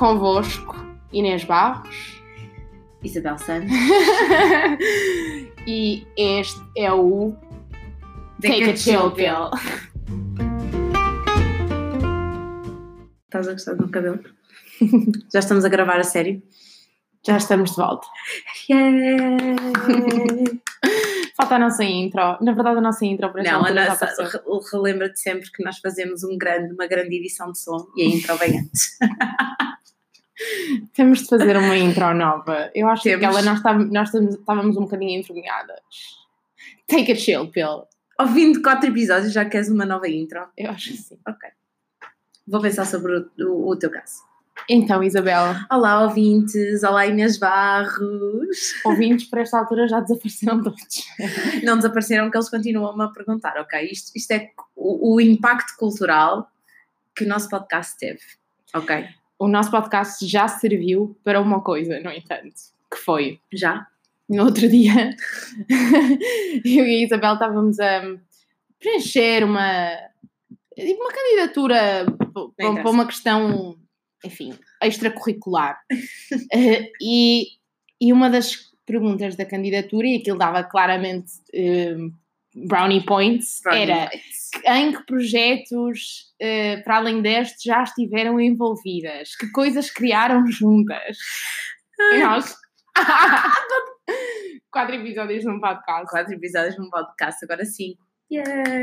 Convosco, Inês Barros. Isabel Santos. e este é o Take, a Chill Pill. Estás a gostar do meu cabelo? Já estamos a gravar a sério? Já estamos de volta. Yeah! Falta a nossa intro. Na verdade, a nossa intro para esta Não, a nossa, relembra-te sempre que nós fazemos um grande, uma grande edição de som e a intro vem antes. Temos de fazer uma intro nova. Eu acho que Temos. aquela nós, estávamos, nós estávamos- um bocadinho envergonhadas. Take a Chill Pill. De quatro episódios já queres uma nova intro? Eu acho que sim. Vou pensar sobre o, o- o teu caso. Então, Isabel, Olá, ouvintes! Olá, Inês Barros! ouvintes para esta altura já desapareceram todos. Não desapareceram que eles continuam-me a perguntar, ok? Isto, isto é o, o impacto cultural que o nosso podcast teve, ok? O nosso podcast já serviu para uma coisa, no entanto, que foi Já? no outro dia, eu e a Isabel estávamos a preencher uma, uma candidatura para uma questão, enfim, extracurricular. Eh, e, e uma das perguntas da candidatura, e aquilo dava claramente eh, brownie points, era em que projetos, eh, para além deste, já estiveram envolvidas? Que coisas criaram juntas? E nós... Quatro episódios num podcast. quatro episódios num podcast, agora cinco. Yeah.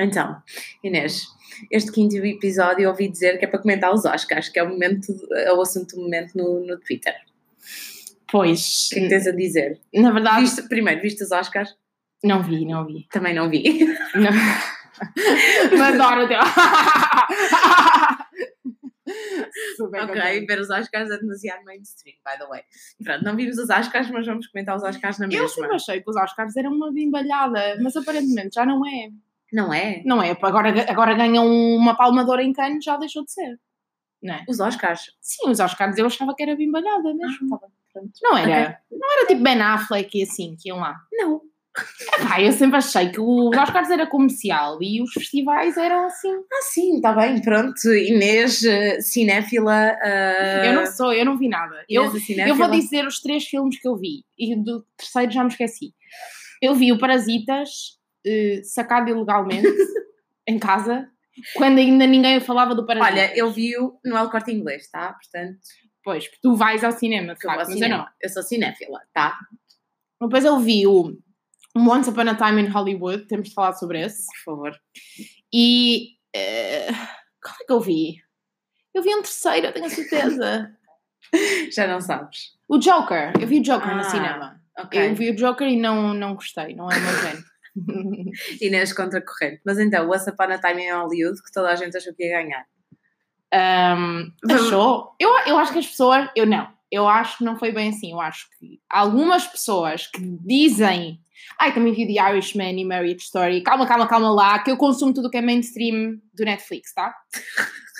Então, Inês, este quinto episódio eu ouvi dizer que é para comentar os Oscars, que é o, momento, é o assunto do momento no, no Twitter. Pois, O que é que tens a dizer? na verdade, Viste, primeiro, viste os Oscars? não vi, não vi. Também não vi. Não. Mas adoro o teu. Super ok, ver os Oscars é demasiado mainstream, by the way. Pronto, não vimos os Oscars, mas vamos comentar os Oscars na Eu mesma. sempre achei que os Oscars eram uma bimbalhada, mas aparentemente já não é. Não é? Não é, agora, agora ganham uma palmadora em cano, já deixou de ser. Não é? Os Oscars? Sim, os Oscars eu achava que era bimbalhada mesmo. Ah, tá. Não era. Não era tipo Ben Affleck e assim, que iam lá. Não. Epá, eu sempre achei que os Oscars era comercial e os festivais eram assim. Ah, sim, está bem, pronto. Inês, eh, cinéfila. eh, Eu não sou, eu não vi nada. Eu, Inês, cinéfila. eu vou dizer os três filmes que eu vi e do terceiro já me esqueci. Eu vi o Parasitas eh, sacado ilegalmente em casa, quando ainda ninguém falava do Parasitas. Olha, eu vi-o no El Corte Inglês, tá? Portanto, Pois, porque tu vais ao cinema, de facto, ao mas eu não. cinema. Eu sou cinéfila, tá? Depois eu vi o Once Upon a Time in Hollywood, temos de falar sobre esse. Por favor. E. eh, qual é que eu vi? Eu vi um terceiro, eu tenho a certeza. Já não sabes. o Joker, eu vi o Joker no Ah, cinema. Ok. Eu vi o Joker e não, não gostei, não é meu género. Inês contra corrente. Mas então, Once Upon a Time in Hollywood, que toda a gente achou que ia ganhar. Um, achou? Eu, eu acho que as pessoas. Eu não. Eu acho que não foi bem assim. Eu acho que algumas pessoas que dizem. Ai, também vi The Irishman e Marriage Story. Calma, calma, calma lá, que eu consumo tudo o que é mainstream do Netflix, tá?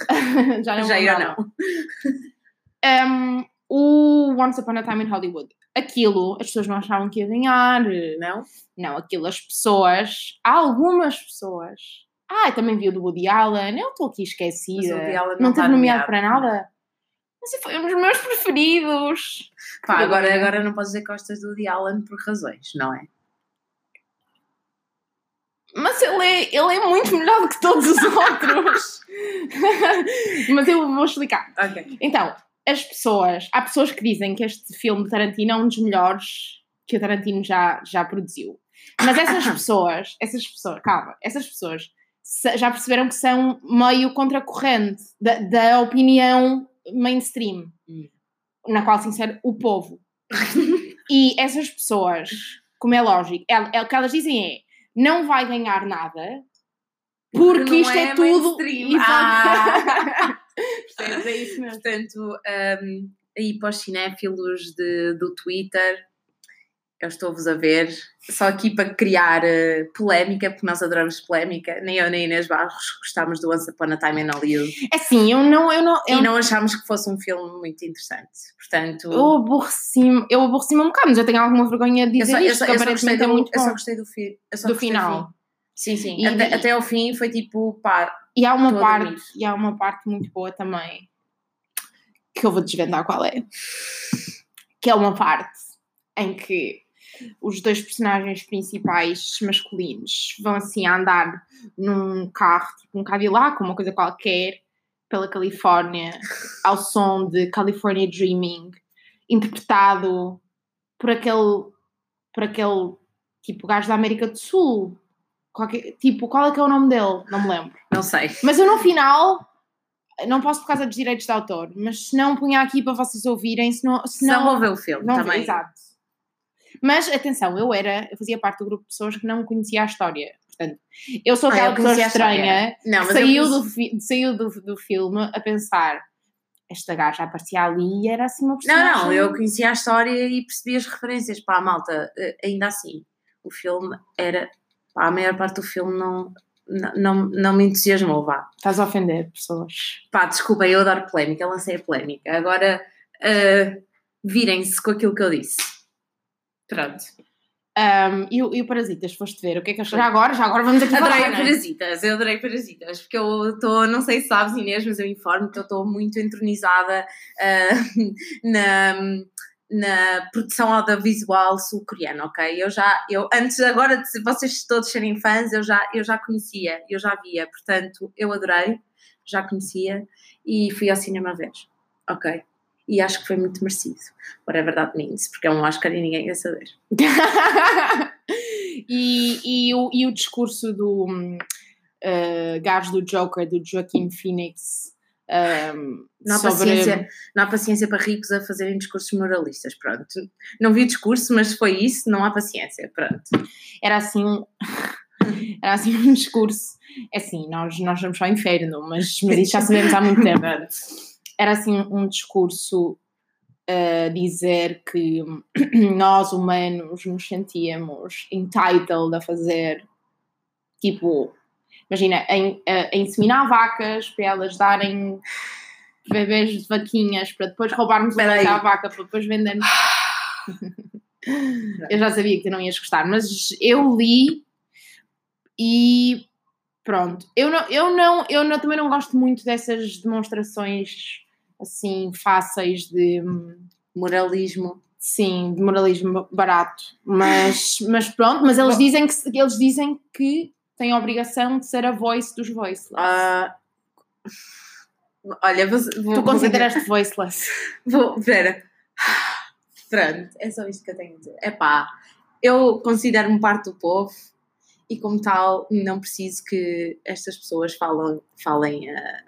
Já não Já eu não. Um, o Once Upon a Time in Hollywood. Aquilo, as pessoas não achavam que ia ganhar. Não? Não, aquilo, as pessoas. Algumas pessoas. Ah, também vi o do Woody Allen. Eu estou aqui esquecida. Não não teve nomeado nomeado. para nada. Mas foi um dos meus preferidos. Pá, Que agora, agora não podes dizer que gostas do Woody Allen por razões, não é? Mas ele é, ele é muito melhor do que todos os outros. Mas eu vou explicar. Ok. Então, as pessoas, há pessoas que dizem que este filme de Tarantino é um dos melhores que o Tarantino já, já produziu. Mas essas pessoas, essas pessoas, calma, essas pessoas já perceberam que são meio contracorrente da, da opinião mainstream, Hum. na qual se insere o povo. e essas pessoas, como é lógico, el- el- o que elas dizem é não vai ganhar nada porque, Porque isto é, é tudo. Ah. Percebes? É isso mesmo. Portanto, um, aí para os cinéfilos de, do Twitter, eu estou-vos a ver, só aqui para criar eh, polémica, porque nós adoramos polémica, nem eu nem Inês Barros gostámos do Once Upon a Time in Hollywood É assim, eu não. Eu não eu, e não achámos que fosse um filme muito interessante. Portanto, eu aborreci-me eu aborreci um bocado, mas eu tenho alguma vergonha de dizer eu isto, só- eu só gostei aparentemente é do, muito eu só bom. gostei do, fi, só Do gostei final. Sim, sim. E- até, até ao fim foi tipo, pá, E há uma parte, e há uma parte muito boa também. que eu vou desvendar qual é. Que é uma parte em que os dois personagens principais masculinos vão assim andar num carro, tipo um Cadillac, uma coisa qualquer, pela Califórnia, ao som de California Dreaming, interpretado por aquele, por aquele tipo gajo da América do Sul. Qualquer, tipo, qual é que é o nome dele? Não me lembro. Não sei. Mas eu no final não posso por causa dos direitos de autor, mas se não punha aqui para vocês ouvirem, se não, se Não não, vou ver o filme não também. Exato. Mas atenção, eu era, eu fazia parte do grupo de pessoas que não conhecia a história. Portanto, eu sou Ah, aquela eu pessoa a estranha. Não, que saiu, conheci- do, saiu do, do filme a pensar esta gaja aparecia ali e era assim uma Não, personagem. não, eu conhecia a história e percebi as referências. Pá, malta, eh, ainda assim, o filme era. Pá, a maior parte do filme não, não, não, não me entusiasmou, vá. Estás a ofender pessoas. Pá, desculpa, eu adoro polémica, lancei a polémica. Agora, eh, virem-se com aquilo que eu disse. Pronto. Um, e, o- e o Parasitas, foste ver? O que é que achaste? Já agora, já agora vamos aqui Adorei falar, não é? Parasitas, eu adorei Parasitas, porque eu estou, não sei se sabes Inês, mas eu informo que eu estou muito entronizada ah, na, na produção audiovisual sul-coreana, ok? Eu já, eu antes agora de vocês todos serem fãs, eu já, eu já conhecia, eu já via, portanto, eu adorei, já conhecia e fui ao cinema ver, ok? E acho que foi muito merecido, é verdade means, porque é um Oscar e ninguém quer saber. e, e, o, e o discurso do hum, uh, gajo do Joker, do Joaquin Phoenix, um, Não há, sobre... paciência, não há paciência para ricos a fazerem discursos moralistas, pronto. Não vi o discurso, mas foi isso, não há paciência, pronto. Era assim um... Era assim um discurso. É assim, nós, nós vamos ao inferno, mas, mas isso já sabemos há muito tempo. Era assim um discurso a dizer que nós humanos nos sentíamos entitled a fazer tipo, imagina, em, a, a inseminar vacas para elas darem bebês de vaquinhas para depois roubarmos o leite à vaca para depois vendermos. eu já sabia que tu não ias gostar, mas eu li e pronto. Eu não, eu não, eu não, também não gosto muito dessas demonstrações assim fáceis de Moralismo. sim, de moralismo barato. Mas, mas pronto, mas eles dizem que eles dizem que têm a obrigação de ser a voice dos voiceless. Ah, olha, vou, vou, tu vou- consideraste voiceless? Vou, pera. Pronto, é só isto que eu tenho a dizer. É pá, eu considero-me parte do povo e, como tal, não preciso que estas pessoas falam, falem ah,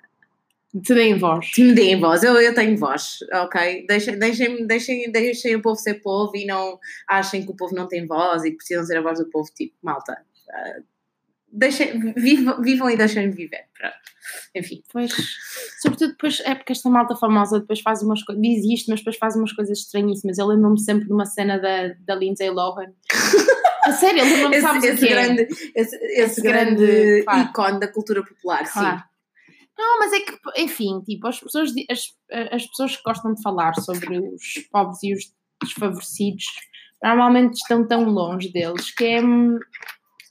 Te deem voz. que me deem voz. Eu, eu tenho voz, ok? Deixem, deixem, deixem, deixem o povo ser povo e não achem que o povo não tem voz e que precisam ser a voz do povo, tipo, malta. ah, deixem, vivam, vivam e deixem-me viver. Pronto. Enfim, Pois, sobretudo depois, é porque esta malta famosa depois faz umas coisas, diz isto, mas depois faz umas coisas estranhíssimas. Eu lembro-me sempre de uma cena da, da Lindsay Lohan. A sério, eu lembro-me, esse, sabes esse quê? grande, esse, esse Esse grande, grande, claro. ícone da cultura popular, Claro. sim. Não, mas é que, enfim, tipo, as pessoas, as, as pessoas que gostam de falar sobre os pobres e os desfavorecidos normalmente estão tão longe deles que é, hum,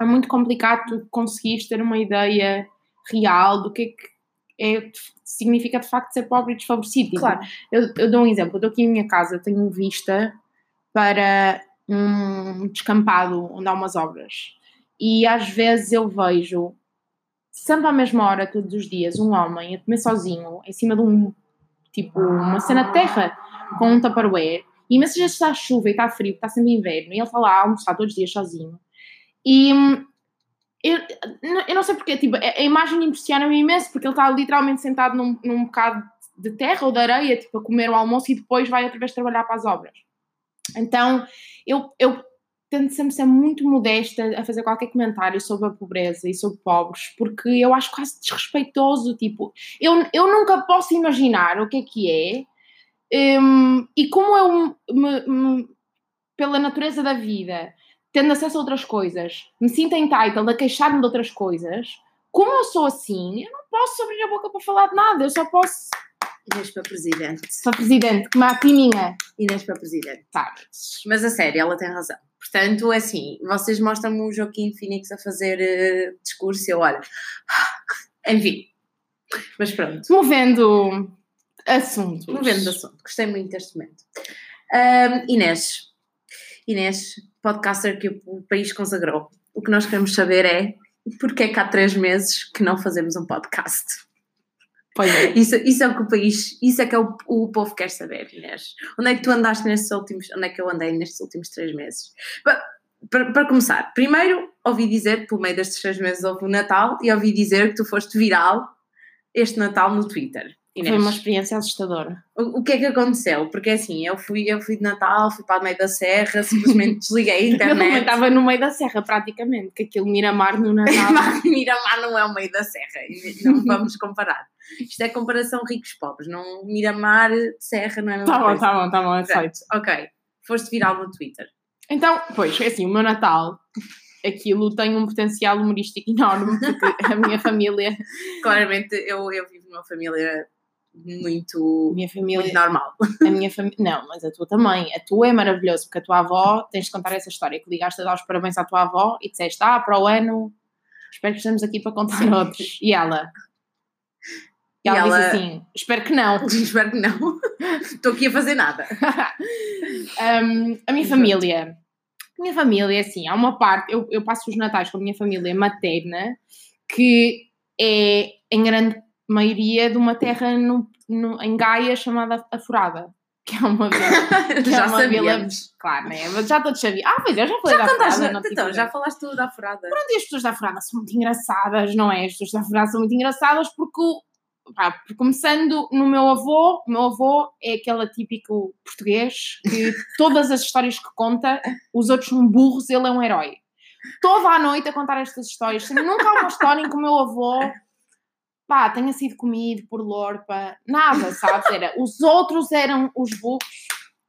é muito complicado tu conseguires ter uma ideia real do que é que é, significa de facto ser pobre e desfavorecido. Tipo, Claro. eu, eu dou um exemplo, eu estou aqui em minha casa, tenho vista para um descampado onde há umas obras e às vezes eu vejo sempre à mesma hora, todos os dias, um homem a comer sozinho em cima de um tipo uma cena de terra com um tupperware e imensas vezes está chuva e está frio, está sendo inverno e ele está lá a almoçar todos os dias sozinho e hum, eu, eu não sei porque, tipo, a, imagem impressiona-me imenso porque ele está literalmente sentado num, num bocado de terra ou de areia, tipo, a comer o almoço e depois vai outra vez trabalhar para as obras. Então, eu, eu tento sempre ser muito modesta a fazer qualquer comentário sobre a pobreza e sobre pobres, porque eu acho quase desrespeitoso, tipo, eu, eu nunca posso imaginar o que é que é, hum, e como eu, me- me- pela natureza da vida, tendo acesso a outras coisas, me sinto entitled a queixar-me de outras coisas, como eu sou assim, eu não posso abrir a boca para falar de nada, eu só posso Inês para presidente. Sou presidente, como a piminha, Inês para presidente. sabes? Mas a sério, ela tem razão. Portanto, é assim, vocês mostram-me o Joaquim Phoenix a fazer eh, discurso e eu olho. Enfim. Mas pronto. Movendo Assuntos. Movendo assunto. Gostei muito deste momento. Ahm, Inês. Inês, podcaster que o país consagrou. O que nós queremos saber é porque é que há três meses que não fazemos um podcast? Pois é. Isso, isso é o que o país, isso é que é o, o povo quer saber, Inês. Onde é que tu andaste nestes últimos, onde é que eu andei nestes últimos três meses? Para, para começar, primeiro ouvi dizer que pelo meio destes três meses houve o Natal e ouvi dizer que tu foste viral este Natal no Twitter. Inês. Foi uma experiência assustadora. O, o que é que aconteceu? Porque assim, eu fui, eu fui de Natal, fui para o meio da serra, simplesmente desliguei a Eu internet. estava no meio da serra, praticamente, que aquilo Miramar no Natal. Miramar não é o meio da serra, não vamos comparar. Isto é comparação ricos-pobres, não Miramar, serra não é a mesma tá bom, tá bom, tá bom, aceito. Ok, foste viral no Twitter. Então, pois, é assim, o meu Natal, aquilo tem um potencial humorístico enorme, porque a minha família, Claramente eu, eu vivo numa família muito, minha família, muito normal. a minha família, não, mas a tua também, a tua é maravilhosa, porque a tua avó, tens de contar essa história, que ligaste a dar os parabéns à tua avó e disseste, ah, para o ano, espero que estejamos aqui para contar outros. E ela? E E ela, ela- disse assim, espero que não. Espero que não. Estou aqui a fazer nada. Um, a minha família. A minha família é assim, há uma parte, eu, eu passo os natais com a minha família materna, que é em grande maioria de uma terra no, no- em Gaia chamada Afurada. Que é uma vila. que é já uma vila-. Claro, né? Já todos sabiam. Ah, pois eu já falei Já da tive então, já ideia. falaste tudo da furada. Pronto, e as pessoas da Afurada são muito engraçadas, não é? As pessoas da Afurada são muito engraçadas porque, pá, começando no meu avô, o meu avô é aquele típico português que todas as histórias que conta, os outros são burros, ele é um herói. Toda a noite a contar estas histórias. Nunca há uma história em que o meu avô pá, tenha sido comido por lorpa, nada, sabes? Era, os outros eram os burros.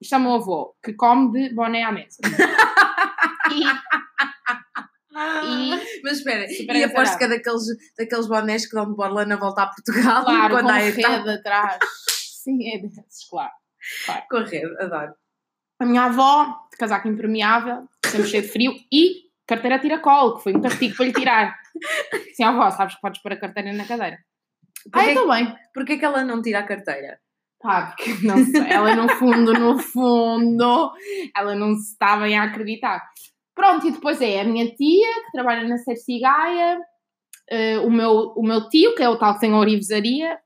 Isto é meu avô, que come de boné à mesa. E, e Mas espera, e aposto que é daqueles, daqueles bonés que dão de borla na volta a Portugal Claro, quando com há rede atrás. Sim, é desses, claro. Com a rede, adoro. A minha avó, de casaco impermeável, sempre cheio de frio, e carteira tiracolo, que foi um castigo para lhe tirar. Sim, avó, sabes que podes pôr a carteira na cadeira. Ah, Porquê, então bem. porquê que ela não tira a carteira? Pá, porque não sei, ela no fundo, no fundo, ela não se está bem a acreditar. Pronto, e depois é a minha tia, que trabalha na Cerci Gaia, eh, o, meu, o meu tio, que é o tal que tem a orivesaria,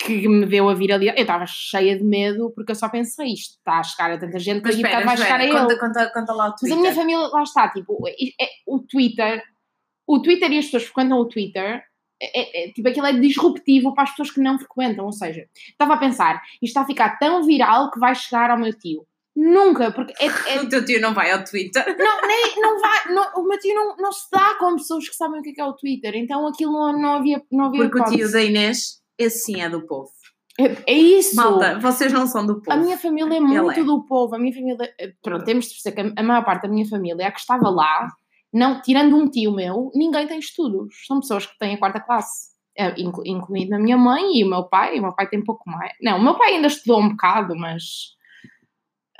que me deu a viralidade. Eu estava cheia de medo, porque eu só pensei, isto está a chegar a tanta gente, que Mas espera, vai chegar a ele. conta, conta, conta lá o Mas Twitter. a minha família, lá está, tipo, é- é- o Twitter, o Twitter e as pessoas que frequentam o Twitter, é, é- é- tipo, aquilo é disruptivo para as pessoas que não frequentam, ou seja, estava a pensar, isto está a ficar tão viral que vai chegar ao meu tio. Nunca, porque é, é- O teu tio não vai ao Twitter. não, nem, não vai, não- o meu tio não, não se dá com pessoas que sabem o que é, que é o Twitter, então aquilo não, havia, não havia Porque o tio hipótese. da Inês, esse sim é do povo. É, é isso! Malta, vocês não são do povo. A minha família é muito é. do povo. A minha família. eh, Pronto, temos de perceber que a- maior parte da minha família, a que estava lá, não, tirando um tio meu, ninguém tem estudos. São pessoas que têm a quarta classe. eh, inclu- Incluindo a minha mãe e o meu pai. O meu pai tem pouco mais. Não, o meu pai ainda estudou um bocado, mas.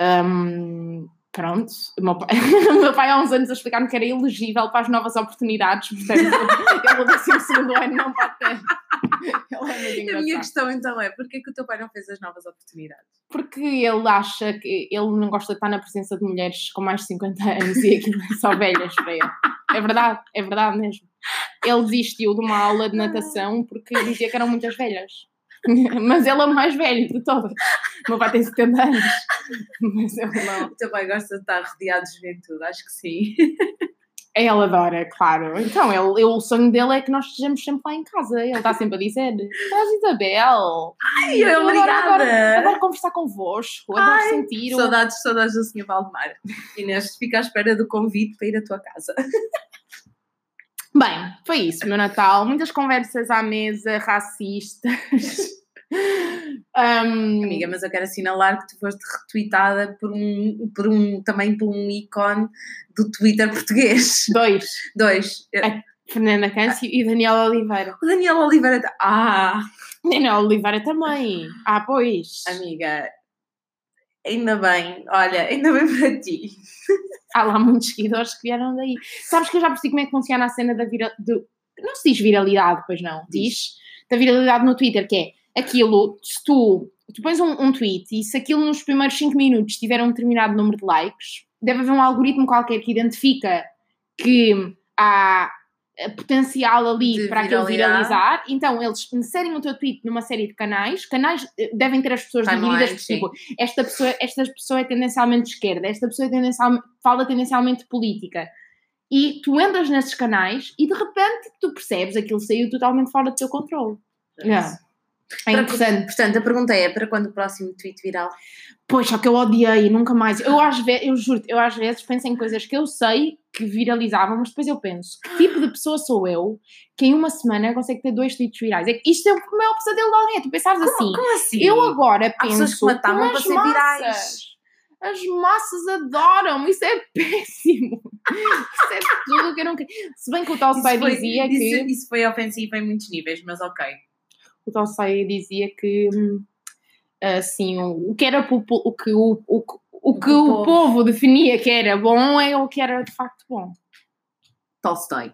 hum, pronto. O meu, pai, o meu pai há uns anos a explicar-me que era elegível para as novas oportunidades, portanto, ele no décimo segundo ano não pode ter. É A minha questão então é, porquê que o teu pai não fez as novas oportunidades? Porque ele acha que ele não gosta de estar na presença de mulheres com mais de 50 anos e aquilo é só velhas para ele. É verdade, é verdade mesmo. Ele desistiu de uma aula de natação porque dizia que eram muitas velhas. Mas ele é o mais velho de todas. O meu pai tem 70 anos. Mas ele não. O teu pai gosta de estar rodeado de juventude, acho que sim. Ele adora, claro. Então, ele, ele- o sonho dele é que nós estejamos sempre lá em casa. Ele está sempre a dizer: Traz Isabel. Ai, Eu adoro- obrigada! Adoro conversar convosco, adoro Ai, sentir o Saudades, saudades do Sr. Valdemar. Inês, fica à espera do convite para ir à tua casa. Bem, foi isso, meu Natal. Muitas conversas à mesa, racistas. Um, Amiga, mas eu quero assinalar que tu foste retweetada por um, por um, também por um ícone do Twitter português. Dois, Dois. Fernanda Câncio e Daniela Oliveira. O Daniel Oliveira. Ah, Daniela Oliveira também. Ah, pois. amiga, ainda bem. Olha, ainda bem para ti. Há lá muitos seguidores que vieram daí. Sabes que eu já percebi como é que funciona a cena da vira... do- Não se diz viralidade, pois não. Diz. Da viralidade no Twitter, que é aquilo, se tu tu pões um, um tweet e se aquilo nos primeiros 5 minutos tiver um determinado número de likes, deve haver um algoritmo qualquer que identifica que há potencial ali De para aquilo viralizar. Então, eles inserem o teu tweet numa série de canais. Canais eh, devem ter as pessoas Timelines, divididas por tipo, esta pessoa, esta pessoa é tendencialmente de esquerda, esta pessoa é tendencialmente, fala tendencialmente de política. E tu entras nesses canais e de repente tu percebes aquilo saiu totalmente fora do teu controle. Yeah. É Para- interessante. Portanto, a pergunta é: para quando o próximo tweet viral? Pois, só que eu odiei, nunca mais. Eu às vezes, eu juro, eu às vezes penso em coisas que eu sei que viralizavam, mas depois eu penso, que tipo de pessoa sou eu que em uma semana consegue ter dois tweets virais? É que isto é o maior pesadelo de alguém, é tu pensares assim. Como assim? Eu agora Há pessoas penso que matavam como para as ser massas. virais. As massas adoram, isso é péssimo. Isso é tudo o que eu não quero. Se bem que o Isso foi- dizia que. isso, isso foi ofensivo em muitos níveis, mas ok. O Tolstói dizia que hum, assim, o, que era o que o, o, o, que o o povo- povo definia que era bom é o que era de facto bom. Tolstói.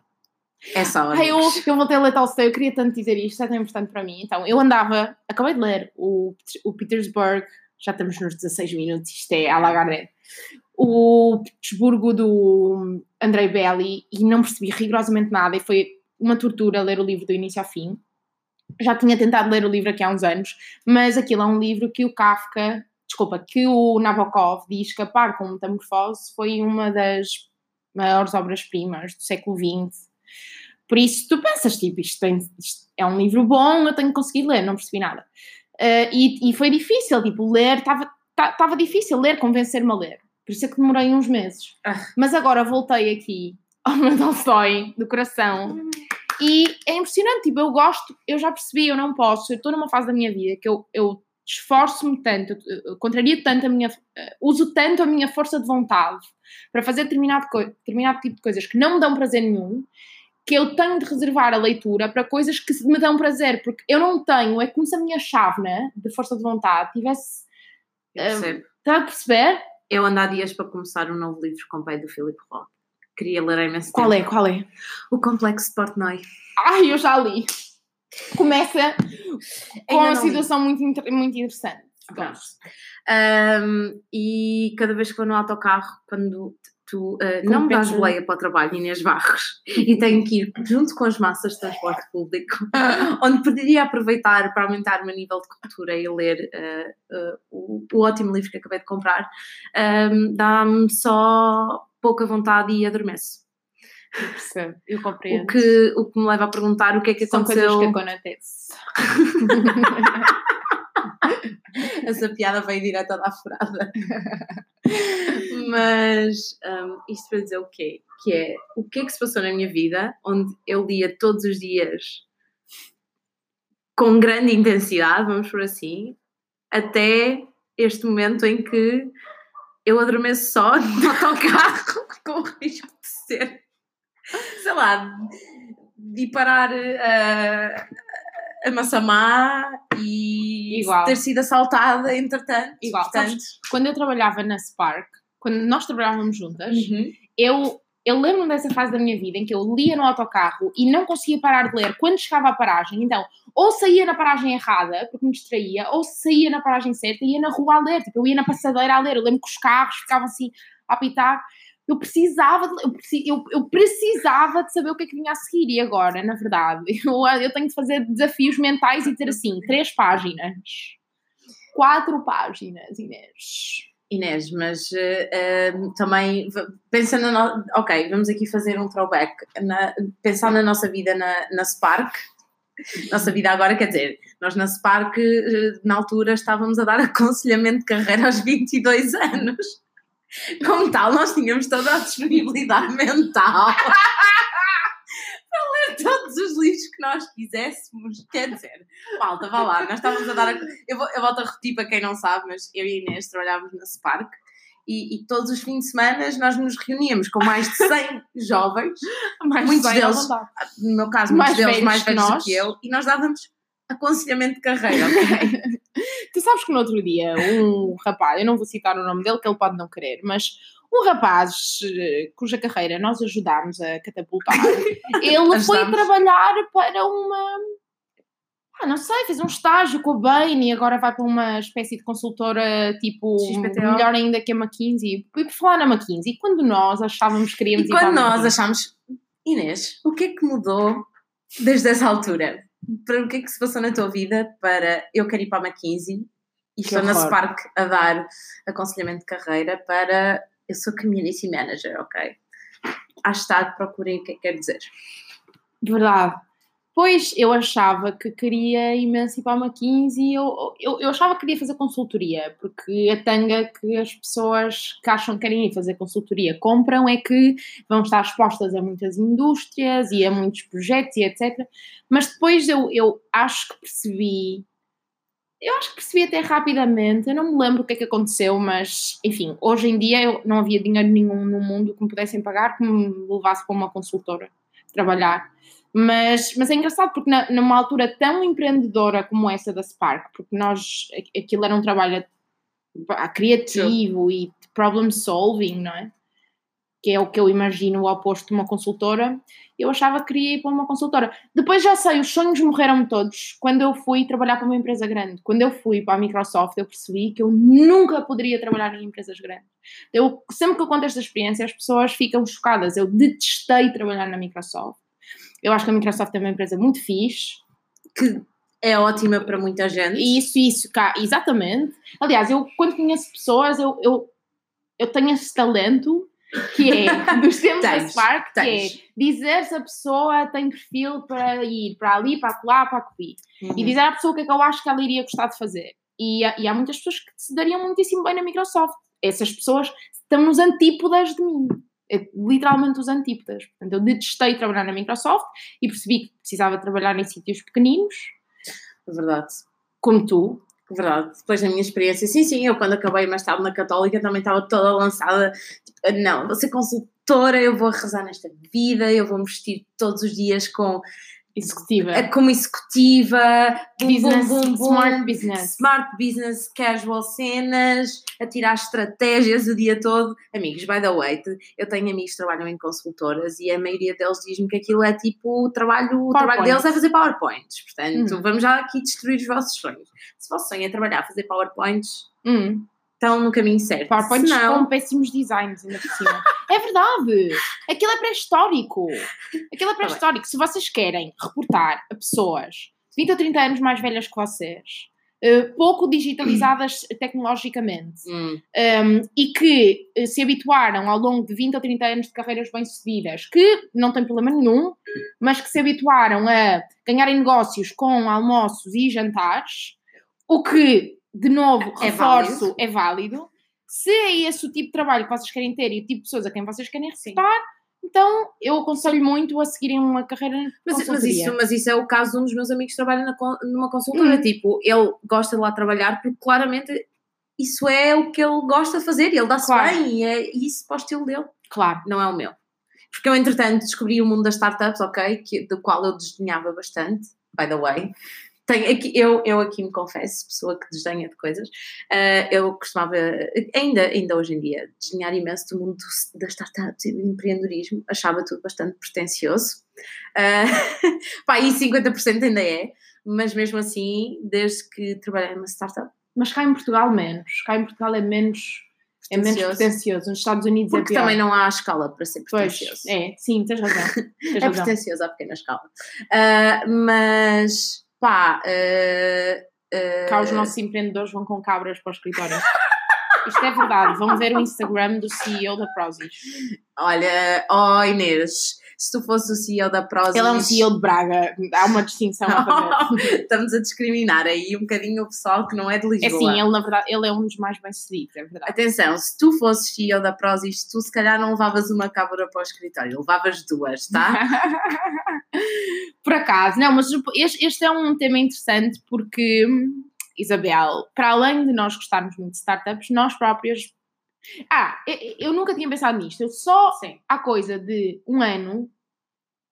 É só. Ai, eu, eu voltei a ler Tolstói, eu queria tanto dizer isto, é tão importante para mim. Então, eu andava, acabei de ler o, o Petersburg, já estamos nos 16 minutos, isto é a Lagardère, o Petersburgo do Andrei Belli e não percebi rigorosamente nada e foi uma tortura ler o livro do início ao fim. Já tinha tentado ler o livro aqui há uns anos, mas aquilo é um livro que o Kafka, desculpa, que o Nabokov diz que a par com Metamorfose foi uma das maiores obras-primas do século XX. Por isso, tu pensas, tipo, isto, tem- isto é um livro bom, eu tenho que conseguir ler, não percebi nada. Uh, e, e foi difícil, tipo, ler, estava difícil ler, convencer-me a ler. Por isso é que demorei uns meses. Ah. Mas agora voltei aqui ao meu Tolstói, do coração, e é impressionante, tipo, eu gosto, eu já percebi, eu não posso, eu estou numa fase da minha vida que eu, eu esforço-me tanto, eu, contrario tanto a minha, eh, uso tanto a minha força de vontade para fazer determinado, determinado tipo de coisas que não me dão prazer nenhum, que eu tenho de reservar a leitura para coisas que me dão prazer, porque eu não tenho, é como se a minha chávena de força de vontade tivesse, eh, percebo. está a perceber? Eu ando há dias para começar um novo livro com o pai do Filipe Roth. Queria ler há imenso Qual tempo. é, qual é? O Complexo de Portnoy. Ai, eu já li. Começa com uma li. situação muito, inter- muito interessante. Pronto. Ahm, e cada vez que vou no autocarro, quando tu ah, não me dás Compensa. boleia para o trabalho, Inês Barros, e tenho que ir junto com as massas de transporte público, onde poderia aproveitar para aumentar o meu nível de cultura e ler ah, ah, o, o ótimo livro que acabei de comprar, ahm, dá-me só pouca vontade e adormeço. Eu percebo, eu O compreendo. que, o que me leva a perguntar o que é que São coisas aconteceu. que acontecem. Essa piada veio direto da furada. Mas hum, isto para dizer o quê? Que é o que é que se passou na minha vida onde eu lia todos os dias com grande intensidade, vamos por assim, até este momento em que eu adormeço só no autocarro com o risco de ser, sei lá, de parar a, a Massamá e Igual. ter sido assaltada entretanto. Igual, Portanto, Quando eu trabalhava na Spark, quando nós trabalhávamos juntas, uhum. eu, eu lembro-me dessa fase da minha vida em que eu lia no autocarro e não conseguia parar de ler quando chegava à paragem. Então, ou saía na paragem errada, porque me distraía, ou saía na paragem certa e ia na rua a ler. Tipo, eu ia na passadeira a ler. Eu lembro que os carros ficavam assim a apitar. Eu precisava, de, eu, eu, precisava de saber o que é que vinha a seguir. E agora, na verdade, eu, eu tenho de fazer desafios mentais e dizer assim: três páginas. Quatro páginas, Inês. Inês, mas eh, também v- pensa na no... ok, vamos aqui fazer um throwback, na- pensar na nossa vida na, na Spark, nossa vida agora, quer dizer, nós na Spark eh, na altura estávamos a dar aconselhamento de carreira aos 22 anos. Como tal, nós tínhamos toda a disponibilidade mental todos os livros que nós quiséssemos. Quer dizer, malta, vá lá, nós estávamos a dar. A... Eu, vou, eu volto a repetir para quem não sabe, mas eu e a Inês trabalhávamos na Spark e, e todos os fins de semana nós nos reuníamos com mais de 100 jovens, Mais Muitos deles- no meu caso, Mais muitos deles velhos mais que velhos do nós. que eu, e nós dávamos aconselhamento de carreira, ok? Tu sabes que no outro dia um rapaz, eu não vou citar o nome dele, que ele pode não querer, mas um rapaz eh, cuja carreira nós ajudámos a catapultar, ele foi trabalhar para uma. Ah, não sei, fez um estágio com a Bain e agora vai para uma espécie de consultora tipo XPTO. melhor ainda que a McKinsey. E por falar na McKinsey, quando nós achávamos que queríamos E quando nós achámos, Inês, o que é que mudou desde essa altura? Para o que é que se passou na tua vida para eu quero ir para a McKinsey e estou na horror. Spark a dar aconselhamento de carreira para eu sou community manager, ok? Hashtag procurem o que é que quer dizer. Verdade. Pois eu achava que queria imenso ir para a McKinsey, eu, eu, eu achava que queria fazer consultoria, porque a tanga que as pessoas que acham que querem ir fazer consultoria compram é que vão estar expostas a muitas indústrias e a muitos projetos e etc. Mas depois eu, eu acho que percebi, eu acho que percebi até rapidamente, eu não me lembro o que é que aconteceu, mas enfim, hoje em dia eu, não havia dinheiro nenhum no mundo que me pudessem pagar que me levasse para uma consultora trabalhar. Mas, mas é engraçado porque na, numa altura tão empreendedora como essa da Spark, porque nós, aqu- aquilo era um trabalho criativo e de problem solving, não é? Que é o que eu imagino o oposto de uma consultora, eu achava que queria ir para uma consultora. Depois já sei, os sonhos morreram-me todos quando eu fui trabalhar para uma empresa grande. Quando eu fui para a Microsoft, eu percebi que eu nunca poderia trabalhar em empresas grandes. Eu, sempre que eu conto esta experiência, as pessoas ficam chocadas. Eu detestei trabalhar na Microsoft. Eu acho que a Microsoft é uma empresa muito fixe. Que é ótima para muita gente. Isso, isso, cá, exatamente. Aliás, eu quando conheço pessoas, eu, eu, eu tenho esse talento que é dos tempos da Spark, que tens. é dizer se a pessoa tem perfil para ir para ali, para lá, para aqui. Uhum. E dizer à pessoa o que é que eu acho que ela iria gostar de fazer. E, há- e há muitas pessoas que se dariam muitíssimo bem na Microsoft. Essas pessoas estão nos antípodas de mim. É literalmente os antípodas. Portanto, eu detestei trabalhar na Microsoft e percebi que precisava trabalhar em sítios pequeninos, É Verdade. como tu. Verdade. Depois da minha experiência, sim, sim, eu quando acabei mais tarde na Católica também estava toda lançada. Tipo, não, vou ser consultora, eu vou arrasar nesta vida, eu vou me vestir todos os dias com Executiva. É como executiva, business, bum, bum, bum, smart business. smart business, casual cenas, a tirar estratégias o dia todo. Amigos, by the way, eu tenho amigos que trabalham em consultoras e a maioria deles diz-me que aquilo é tipo o trabalho, o trabalho deles é fazer PowerPoints. Portanto, Hum. vamos já aqui destruir os vossos sonhos. Se o vosso sonho é trabalhar a fazer PowerPoints, Hum, estão no caminho certo. PowerPoints Se não, com péssimos designs, ainda por cima. é verdade! Aquilo é pré-histórico. Aquilo é pré-histórico. Se vocês querem reportar a pessoas de 20 ou 30 anos mais velhas que vocês, eh, pouco digitalizadas tecnologicamente, Hum, um, e que eh, se habituaram ao longo de 20 ou 30 anos de carreiras bem-sucedidas, que não tem problema nenhum, mas que se habituaram a ganharem negócios com almoços e jantares, o que, de novo, É reforço, válido. é válido. Se é esse o tipo de trabalho que vocês querem ter e o tipo de pessoas a quem vocês querem recrutar, então eu aconselho muito a seguirem uma carreira Mas, mas, isso, mas isso é o caso de um dos meus amigos que trabalha na numa consultora. Hum. Tipo, ele gosta de lá trabalhar porque claramente isso é o que ele gosta de fazer e ele dá-se Claro. bem e é isso para o estilo dele. Claro. Não é o meu. Porque eu, entretanto, descobri o mundo das startups, ok? Que, do qual eu desdenhava bastante, by the way. Tenho aqui, eu, eu aqui me confesso, pessoa que desdenha de coisas, ah, eu costumava, ainda, ainda hoje em dia, desdenhar imenso do mundo do- das startups e do empreendedorismo, achava tudo bastante pretencioso. Ah, pá, e 50% ainda é, mas mesmo assim, desde que trabalhei numa startup, Mas cá em Portugal menos. Cá em Portugal é menos, é menos Pretencioso. Nos Estados Unidos porque é pior. também não há escala para ser Pois, pretencioso. é, sim, tens razão. Tens É razão. pretencioso à pequena escala. Ah, mas, pá, ah, ah, Cá os nossos empreendedores vão com cabras para o escritório. Isto é verdade. Vão ver o Instagram do CEO da Prozis. olha, oh Inês, se tu fosse o CEO da Prozis... Ele é um CEO de Braga. Há uma distinção a fazer. Estamos a discriminar aí um bocadinho o pessoal que não é de É Lisboa. assim, ele na verdade, ele é um dos mais bem-sucedidos, é verdade. Atenção, se tu fosses CEO da Prozis, tu se calhar não levavas uma cabra para o escritório, levavas duas, tá? Por acaso, não, mas este, este é um tema interessante porque, hum, Isabel, para além de nós gostarmos muito de startups, nós próprios. Ah, eu, eu nunca tinha pensado nisto. Eu só Sim. há coisa de um ano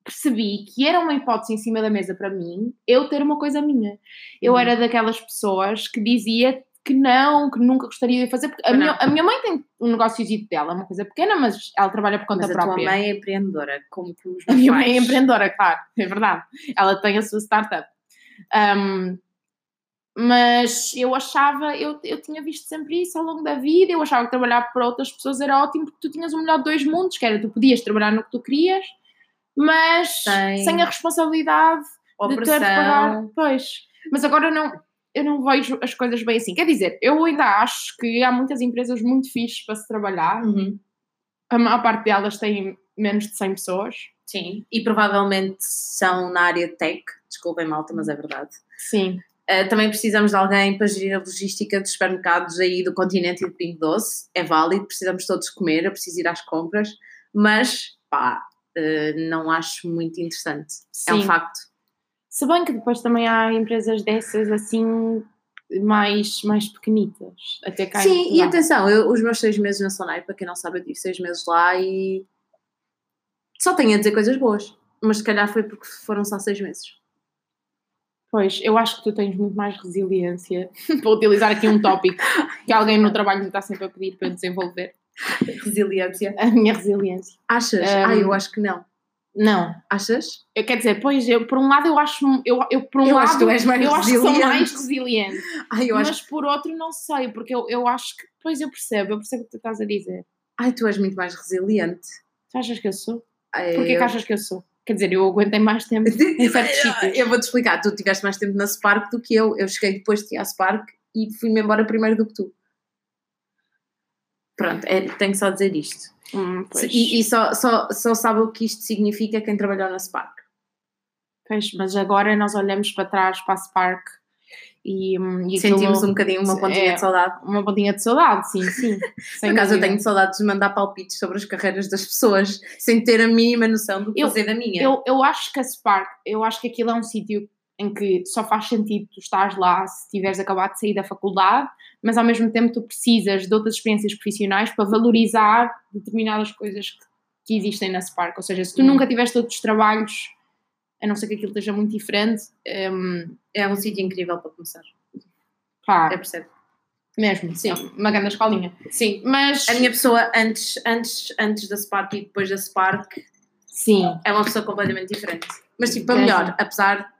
percebi que era uma hipótese em cima da mesa para mim eu ter uma coisa minha. Eu Uhum. era daquelas pessoas que dizia que não, que nunca gostaria de fazer. Porque a, minha, a minha mãe tem um negócio dela, uma coisa pequena, mas ela trabalha por conta Mas a própria. tua mãe é empreendedora, como os A meus minha mãe é pais. empreendedora, claro, é verdade. Ela tem a sua startup. Um, mas eu achava, eu, eu tinha visto sempre isso ao longo da vida, eu achava que trabalhar para outras pessoas era ótimo porque tu tinhas o melhor de dois mundos, que era tu podias trabalhar no que tu querias, mas sem, sem a responsabilidade de ter de pagar. Pois, mas agora não, eu não vejo as coisas bem assim. Quer dizer, eu ainda acho que há muitas empresas muito fixes para se trabalhar, Uhum. a maior parte delas tem menos de 100 pessoas. Sim, e provavelmente são na área tech, desculpem malta, mas é verdade. Sim. Uh, também precisamos de alguém para gerir a logística dos supermercados aí do continente e do Pingo Doce. É válido, precisamos todos comer, eu preciso ir às compras, mas pá, uh, não acho muito interessante. É um Sim. facto. Se bem que depois também há empresas dessas assim mais, mais pequenitas, até cá Sim, e atenção, eu, os meus seis meses na Sonai, para quem não sabe, eu tive seis meses lá e só tenho a dizer coisas boas, mas se calhar foi porque foram só seis meses. Pois, eu acho que tu tens muito mais resiliência, para utilizar aqui um tópico que alguém no trabalho me está sempre a pedir para desenvolver, Resiliência. a minha resiliência. Achas? Um, ah, eu acho que não. Não, Achas? eu quer dizer, pois, eu, por um lado eu acho, eu, eu por um Eu lado, acho que tu és mais eu acho que sou resiliente. mais resiliente, Ai, eu acho mas por outro não sei, porque eu, eu acho que, pois eu percebo, eu percebo o que tu estás a dizer. Ai, tu és muito mais resiliente. Tu achas que eu sou? Ai, Porquê eu... que achas que eu sou? Quer dizer, eu aguentei mais tempo em certos sítios. Eu vou-te explicar, tu tiveste mais tempo na Spark do que eu. Eu cheguei depois de ti à Spark e fui-me embora primeiro do que tu. Pronto, é, tenho só a dizer isto. Hum. E, e só, só, só sabe o que isto significa quem trabalhou na Spark. Pois, mas agora nós olhamos para trás para a Spark e, e Sentimos aquilo- um bocadinho uma pontinha é, de saudade. uma pontinha de saudade, sim, sim. Por acaso eu tenho saudades de mandar palpites sobre as carreiras das pessoas sem ter a mínima noção do que Eu- fazer da minha. Eu, eu acho que a Spark, eu acho que aquilo é um sítio em que só faz sentido tu estás lá se tiveres acabado de sair da faculdade, mas ao mesmo tempo tu precisas de outras experiências profissionais para valorizar determinadas coisas que, que existem na Spark. Ou seja, se tu Hum. nunca tiveste outros trabalhos, a não ser que aquilo esteja muito diferente, hum, É um sítio incrível para começar. pá, Eu percebo. mesmo, Sim. uma grande escolinha. Sim. Mas, A minha pessoa antes, antes, antes da Spark e depois da Spark sim, é uma pessoa completamente diferente. Mas tipo, para melhor, apesar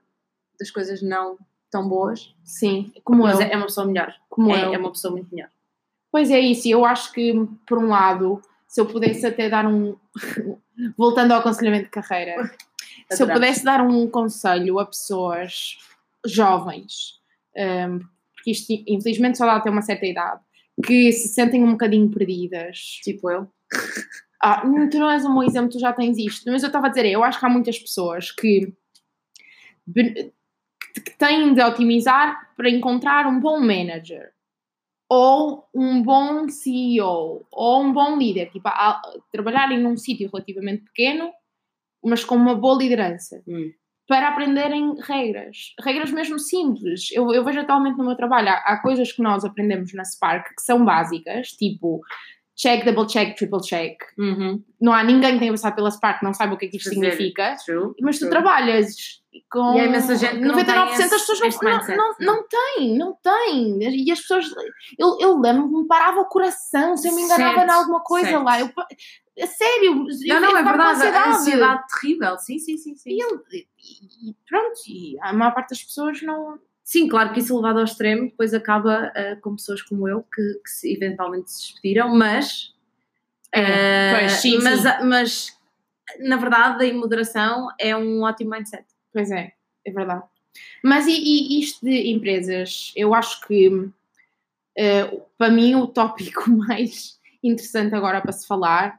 das coisas não tão boas, sim, como mas eu, é uma pessoa melhor. como É, eu. é uma pessoa muito melhor. Pois é isso, eu acho que, por um lado, se eu pudesse até dar um. Voltando ao aconselhamento de carreira, se eu pudesse dar um conselho a pessoas jovens, hum, porque isto infelizmente só dá até uma certa idade, que se sentem um bocadinho perdidas. Tipo eu. Ah, hum, tu não és um bom exemplo, tu já tens isto, mas eu estava a dizer, eu acho que há muitas pessoas que, que que têm de otimizar para encontrar um bom manager ou um bom CEO ou um bom líder, tipo, a, a- trabalharem num sítio relativamente pequeno, mas com uma boa liderança, Hum. para aprenderem regras, regras mesmo simples. Eu, eu vejo atualmente no meu trabalho, há, há coisas que nós aprendemos na Spark que são básicas, tipo check, double check, triple check. Uhum. Não há ninguém que tenha passado pela Spark que não saiba o que é que isto Fazer. significa. True. Mas tu True. trabalhas com E há imensa gente que não 99% tem das pessoas não, mindset, não, não, não têm, não têm. E as pessoas, eu, eu lembro que me parava o coração se eu me enganava Certo, em alguma coisa certo. lá. Eu, a sério, Não, eu não, é ficava com verdade. Ansiedade. ansiedade terrível. Sim, sim, sim. sim. E, ele- e pronto, e a maior parte das pessoas não. Sim, claro que isso levado ao extremo depois acaba ah, com pessoas como eu que, que se, eventualmente se despediram, mas. É, ah, pois, sim, mas, sim. mas, na verdade, a moderação é um ótimo mindset. Pois é, é verdade. Mas e, e isto de empresas, eu acho que eh, para mim o tópico mais interessante agora para se falar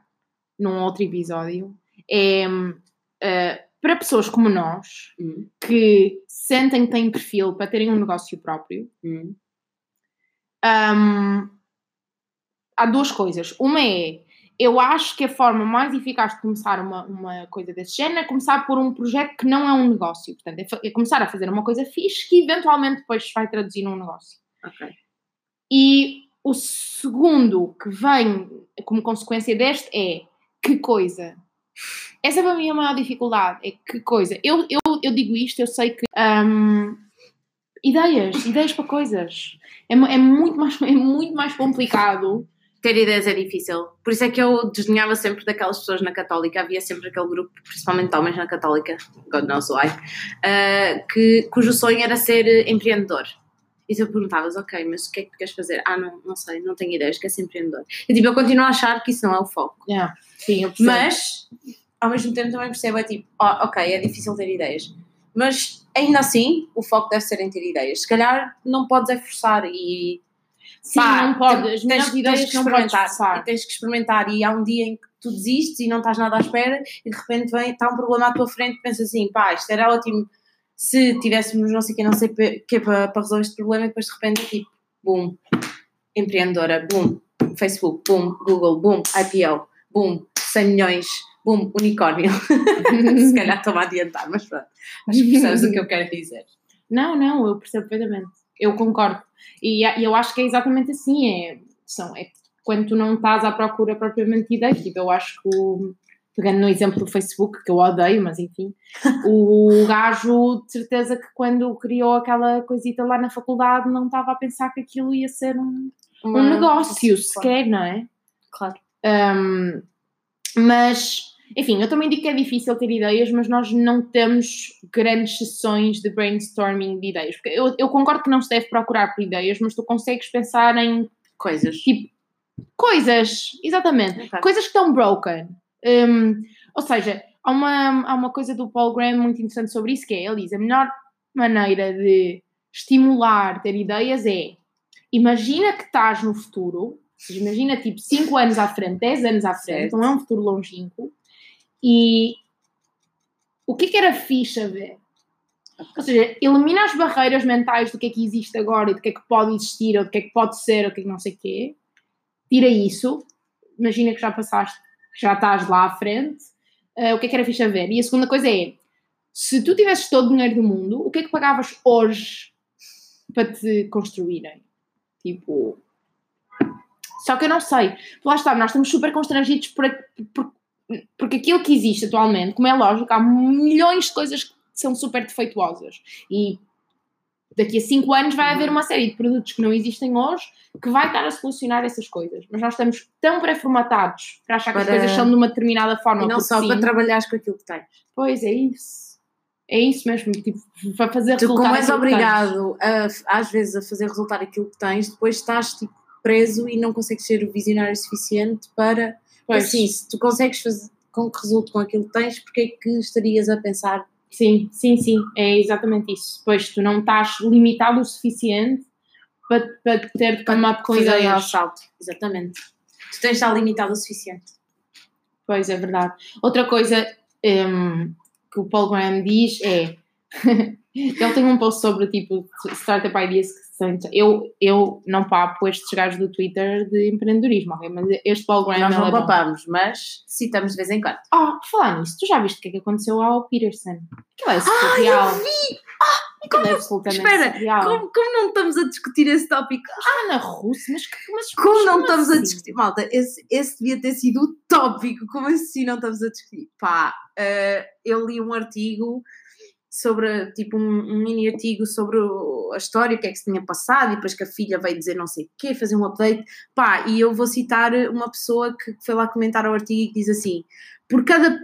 num outro episódio é para pessoas como nós que sentem que têm perfil para terem um negócio próprio. hum, há duas coisas. Uma é, eu acho que a forma mais eficaz de começar uma, uma coisa desse género é começar por um projeto que não é um negócio. Portanto, é, é começar a fazer uma coisa fixe que eventualmente depois vai traduzir num negócio. Ok. E o segundo que vem como consequência deste é que coisa. Essa para mim é a maior dificuldade. É que coisa. Eu, eu, eu digo isto, eu sei que. hum, ideias, ideias para coisas. É, é muito mais, é muito mais complicado Ter ideias é difícil. Por isso é que eu desdenhava sempre daquelas pessoas na Católica. Havia sempre aquele grupo, principalmente homens na Católica, God knows why, uh, que, cujo sonho era ser empreendedor. E tu perguntavas, ok, mas o que é que tu queres fazer? Ah, não, não sei, não tenho ideias, quer ser empreendedor. E tipo, eu continuo a achar que isso não é o foco. Yeah. Sim, eu percebo. Mas, ao mesmo tempo, também percebo, é tipo, oh, ok, é difícil ter ideias. Mas, ainda assim, o foco deve ser em ter ideias. Se calhar, não podes é forçar e... Sim, pá, não pode. tens- tens- ideias tens que podes experimentar. E tens que experimentar. E há um dia em que tu desistes e não estás nada à espera e de repente vem, está um problema à tua frente e pensas assim, pá, isto era ótimo se tivéssemos não sei o que, não sei o que para, para resolver este problema e depois de repente é tipo, boom, empreendedora, boom, Facebook, boom, Google, boom, IPO, boom, 100 milhões, boom, unicórnio. se calhar estou-me a adiantar, mas pronto. Acho que percebes o que eu quero dizer. Não, não, eu percebo perfeitamente. Eu concordo. E e eu acho que é exatamente assim. É, são, é quando tu não estás à procura propriamente de ideias. Tipo, eu acho que, o- pegando no exemplo do Facebook, que eu odeio, mas enfim, o gajo, de certeza que quando criou aquela coisita lá na faculdade, não estava a pensar que aquilo ia ser um, um Uma- negócio sequer, não é? Claro. Um, mas, enfim, eu também digo que é difícil ter ideias, mas nós não temos grandes sessões de brainstorming de ideias. Porque eu, eu concordo que não se deve procurar por ideias, mas tu consegues pensar em Coisas. tipo coisas, exatamente, Ok. coisas que estão broken. Um, ou seja, há uma, há uma coisa do Paul Graham muito interessante sobre isso que é, ele diz, a melhor maneira de estimular ter ideias é imagina que estás no futuro, seja, imagina tipo 5 anos à frente, 10 anos à frente, Certo. não é um futuro longínquo, e o que é que era fixe a ver? Ou seja, elimina as barreiras mentais do que é que existe agora e do que é que pode existir, ou do que é que pode ser, ou do que é que não sei o quê. Tira isso. Imagina que já passaste, que já estás lá à frente. eh, o que é que era fixe a ver? E a segunda coisa é, se tu tivesses todo o dinheiro do mundo, o que é que pagavas hoje para te construírem? Tipo... Só que eu não sei. Lá está, nós estamos super constrangidos por, por- porque aquilo que existe atualmente, como é lógico, há milhões de coisas que são super defeituosas. E daqui a 5 anos vai haver uma série de produtos que não existem hoje que vai estar a solucionar essas coisas. Mas nós estamos tão pré-formatados para achar que as Para- coisas são de uma determinada forma. E não só sim. para trabalhares com aquilo que tens. Pois é isso. É isso mesmo, tipo, para fazer Tu, como és obrigado a, às vezes a fazer resultar aquilo que tens, depois estás tipo, preso e não consegues ser visionário suficiente para. Pois. Assim, se tu consegues fazer com que resulte com aquilo que tens, porque é que estarias a pensar? Sim, sim, sim, é exatamente isso. Pois tu não estás limitado o suficiente para, para ter de come up com ao ideias. salto? Exatamente. Tu tens de estar limitado o suficiente. Pois é verdade. Outra coisa hum, que o Paul Graham diz é. ele tem um post sobre tipo startup ideas que são. Eu, eu não papo estes gajos do Twitter de empreendedorismo? Mas este Paul Graham Nós não é papamos, mas citamos de vez em quando. Oh, por falar nisso, tu já viste o que é que aconteceu ao Peterson? Aquilo é Ah, surreal. eu vi! Aquilo é absolutamente Espera, surreal. Como, como não estamos a discutir esse tópico? Ah, na Rússia, mas, que- mas Como mas não estamos a assim? discutir? Malta, esse, esse devia ter sido o tópico. Como assim não estamos a discutir? Pá, eh, eu li um artigo sobre, tipo, um, um mini artigo sobre o- a história, o que é que se tinha passado, e depois que a filha veio dizer não sei o quê, fazer um update. Pá, e eu vou citar uma pessoa que foi lá comentar o artigo e que diz assim: por cada,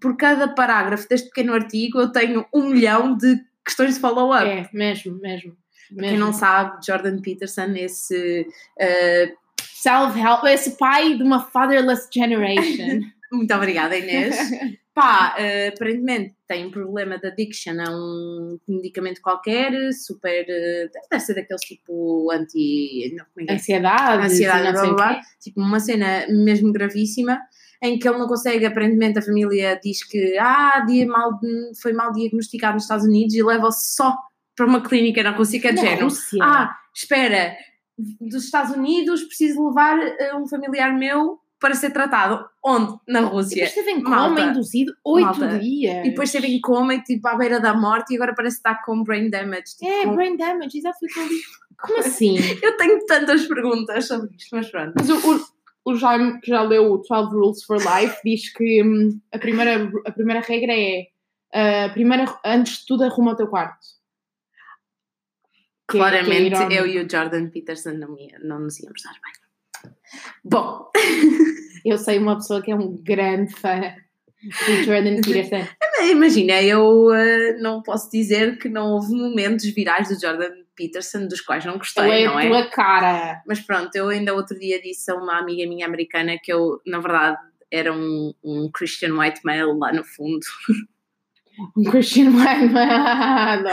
por cada parágrafo deste pequeno artigo eu tenho um milhão de questões de follow-up. É, mesmo, mesmo. Quem mesmo. não sabe, Jordan Peterson, esse eh, Self-help, esse pai de uma fatherless generation. Muito obrigada, Inês. Pá, eh, aparentemente tem um problema de addiction a um medicamento qualquer, super. eh, deve ser daqueles tipo anti. Não, é é? Ansiedade, Ansiedade, não blá, blá. Tipo, uma cena mesmo gravíssima em que ele não consegue, aparentemente a família diz que ah, dia mal, foi mal diagnosticado nos Estados Unidos e leva-o só para uma clínica na Rússia que é de género. Ah, espera, dos Estados Unidos preciso levar eh, um familiar meu para ser tratado. Onde? Na E Rússia. depois esteve em Malta. coma induzido oito Malta. dias. E depois esteve em coma e tipo à beira da morte e agora parece estar com brain damage. Tipo, É, com- brain damage, exato, foi o que eu li. Como assim? Eu tenho tantas perguntas sobre isto, mas pronto. Mas o, o, o Jaime, que já leu o 12 Rules for Life, diz que hum, a, primeira, a primeira regra é a primeira, antes de tudo arruma o teu quarto. Que é- que é Claramente eu e o Jordan Peterson não, ia- não nos íamos dar bem. Bom, Eu sei uma pessoa que é um grande fã de Jordan Peterson. imagina, eu eh, não posso dizer que não houve momentos virais do Jordan Peterson dos quais não gostei, é não a é? tua cara. Mas pronto, eu ainda outro dia disse a uma amiga minha americana que eu, na verdade, era um, um Christian white male lá no fundo. Um White man.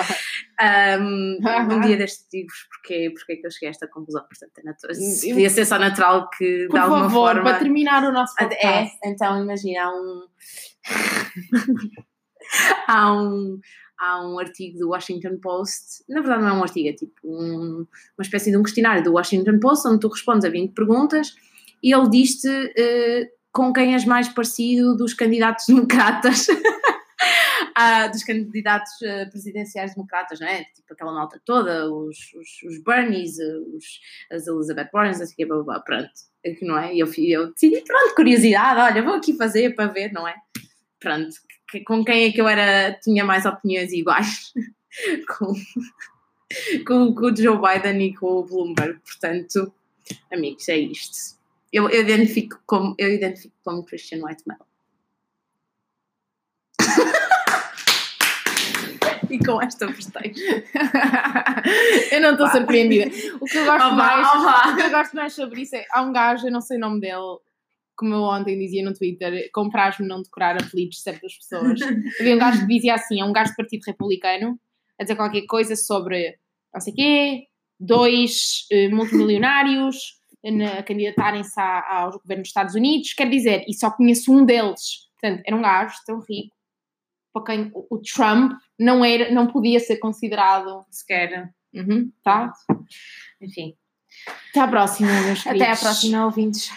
Um, um dia destes digo-vos porque, porque é que eu cheguei a esta conclusão. Portanto, é natural, se podia ser só natural que, Por de alguma favor, forma. para terminar o nosso É, podcast. então imagina, há um. há um. Há um artigo do Washington Post, na verdade não é um artigo, é tipo um- uma espécie de um questionário do Washington Post, onde tu respondes a 20 perguntas e ele diz-te eh, com quem és mais parecido dos candidatos democratas, Ah, dos candidatos eh, presidenciais democratas, não é? Tipo aquela malta toda, os, os, os Bernies, os, as Elizabeth Warrens, assim blá, blá, pronto, é não é? E eu, eu decidi, pronto, curiosidade, olha, vou aqui fazer para ver, não é? Pronto, que- com quem é que eu era, tinha mais opiniões iguais? com, com, com o Joe Biden e com o Bloomberg, portanto, amigos, é isto. Eu, eu identifico como, eu identifico como Christian White. E com esta postei. eu não estou surpreendida. O que eu gosto vá, mais, vá. o que eu gosto mais sobre isso é há um gajo, eu não sei o nome dele, como eu ontem dizia no Twitter, comprar-me não decorar apelidos de certas pessoas. Havia um gajo que dizia assim, é um gajo do Partido Republicano, a dizer qualquer coisa sobre não sei quê, dois eh, multimilionários a candidatarem-se a- aos governos dos Estados Unidos, quer dizer, e só conheço um deles. Portanto, era um gajo tão rico para quem o Trump não, era, não podia ser considerado. Sequer. Uhum, tá? Enfim. Até à próxima, meus Até à queridos. próxima, ouvintes.